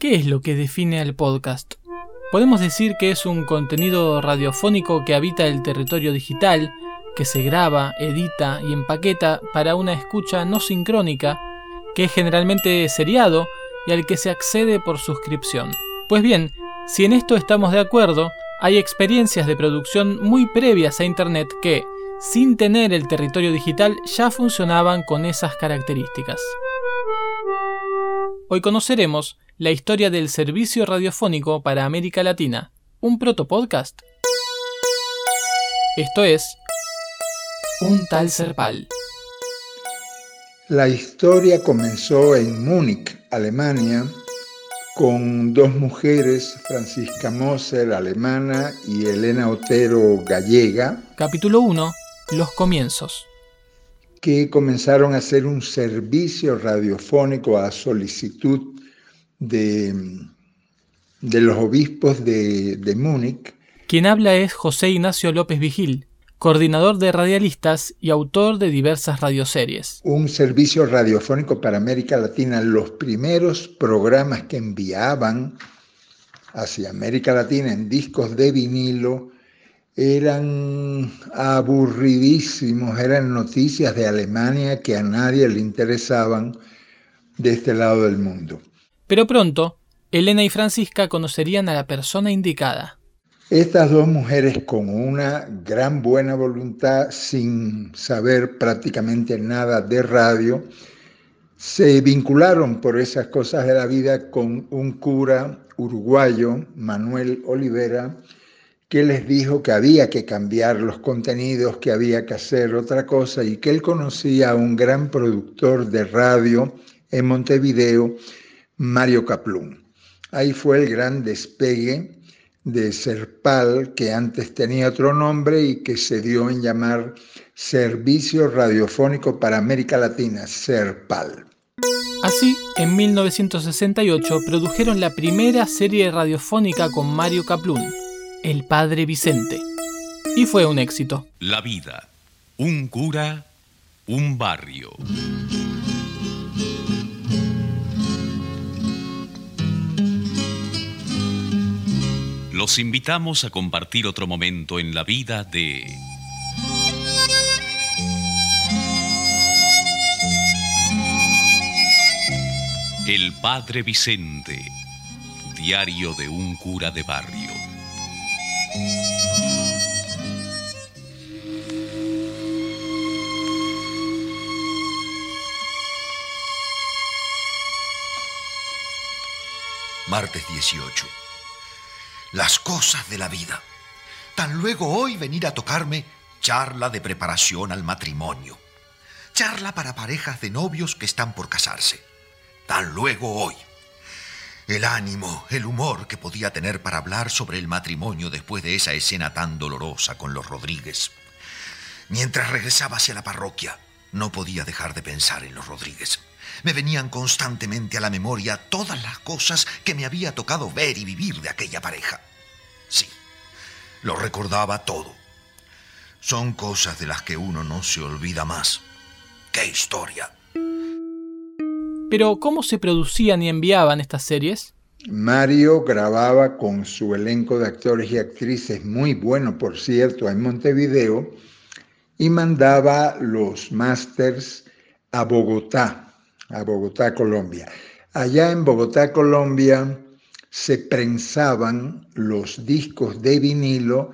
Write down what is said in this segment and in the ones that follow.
¿Qué es lo que define al podcast? Podemos decir que es un contenido radiofónico que habita el territorio digital, que se graba, edita y empaqueta para una escucha no sincrónica, que es generalmente seriado y al que se accede por suscripción. Pues bien, si en esto estamos de acuerdo, hay experiencias de producción muy previas a Internet que, sin tener el territorio digital, ya funcionaban con esas características. Hoy conoceremos la historia del servicio radiofónico para América Latina, un protopodcast. Esto es Un tal Serpal. La historia comenzó en Múnich, Alemania, con dos mujeres, Francisca Moser, alemana, y Elena Otero, gallega. Capítulo 1. Los comienzos. Que comenzaron a hacer un servicio radiofónico a solicitud de, de los obispos de, de Múnich. Quien habla es José Ignacio López Vigil, coordinador de radialistas y autor de diversas radioseries. Un servicio radiofónico para América Latina. Los primeros programas que enviaban hacia América Latina en discos de vinilo eran aburridísimos, eran noticias de Alemania que a nadie le interesaban de este lado del mundo. Pero pronto, Elena y Francisca conocerían a la persona indicada. Estas dos mujeres con una gran buena voluntad, sin saber prácticamente nada de radio, se vincularon por esas cosas de la vida con un cura uruguayo, Manuel Olivera, que les dijo que había que cambiar los contenidos, que había que hacer otra cosa y que él conocía a un gran productor de radio en Montevideo, Mario Caplún. Ahí fue el gran despegue de Serpal, que antes tenía otro nombre y que se dio en llamar Servicio Radiofónico para América Latina, Serpal. Así, en 1968 produjeron la primera serie radiofónica con Mario Caplún, El Padre Vicente. Y fue un éxito. La vida, un cura, un barrio. Los invitamos a compartir otro momento en la vida de... El Padre Vicente, diario de un cura de barrio. Martes 18 las cosas de la vida. Tan luego hoy venir a tocarme charla de preparación al matrimonio. Charla para parejas de novios que están por casarse. Tan luego hoy. El ánimo, el humor que podía tener para hablar sobre el matrimonio después de esa escena tan dolorosa con los Rodríguez. Mientras regresaba hacia la parroquia, no podía dejar de pensar en los Rodríguez. Me venían constantemente a la memoria todas las cosas que me había tocado ver y vivir de aquella pareja. Sí, lo recordaba todo. Son cosas de las que uno no se olvida más. ¡Qué historia! Pero, ¿cómo se producían y enviaban estas series? Mario grababa con su elenco de actores y actrices, muy bueno por cierto, en Montevideo, y mandaba los másters a Bogotá, a Bogotá, Colombia. Allá en Bogotá, Colombia, se prensaban los discos de vinilo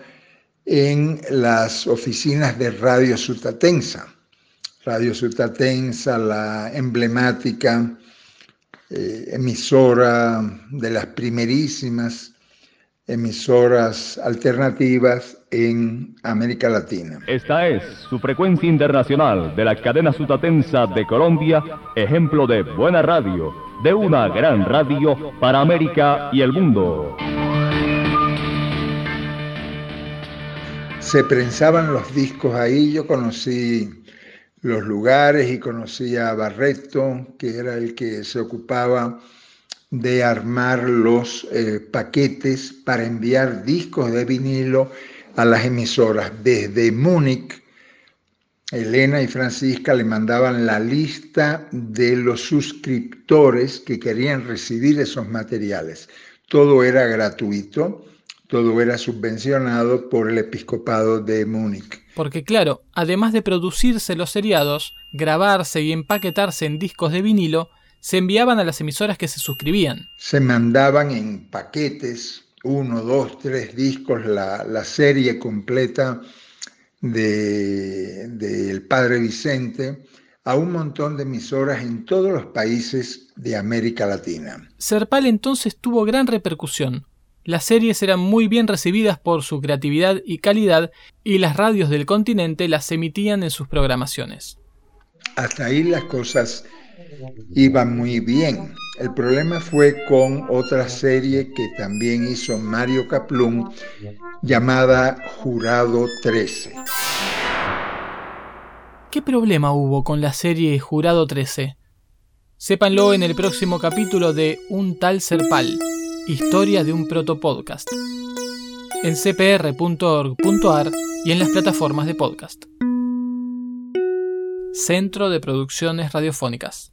en las oficinas de Radio Sutatensa. Radio Sutatensa, la emblemática eh, emisora de las primerísimas emisoras alternativas en América Latina. Esta es su frecuencia internacional de la cadena sutatensa de Colombia, ejemplo de buena radio, de una gran radio para América y el mundo. Se prensaban los discos ahí, yo conocí los lugares y conocí a Barreto, que era el que se ocupaba de armar los eh, paquetes para enviar discos de vinilo a las emisoras. Desde Múnich Elena y Francisca le mandaban la lista de los suscriptores que querían recibir esos materiales. Todo era gratuito, todo era subvencionado por el episcopado de Múnich. Porque claro, además de producirse los seriados, grabarse y empaquetarse en discos de vinilo, se enviaban a las emisoras que se suscribían. Se mandaban en paquetes, uno, dos, tres discos, la, la serie completa del de, Padre Vicente a un montón de emisoras en todos los países de América Latina. Serpal entonces tuvo gran repercusión. Las series eran muy bien recibidas por su creatividad y calidad y las radios del continente las emitían en sus programaciones. Hasta ahí las cosas iban muy bien. El problema fue con otra serie que también hizo Mario Caplún llamada Jurado 13. ¿Qué problema hubo con la serie Jurado 13? Sépanlo en el próximo capítulo de Un tal Serpal, historia de un protopodcast, en cpr.org.ar y en las plataformas de podcast. Centro de Producciones Radiofónicas.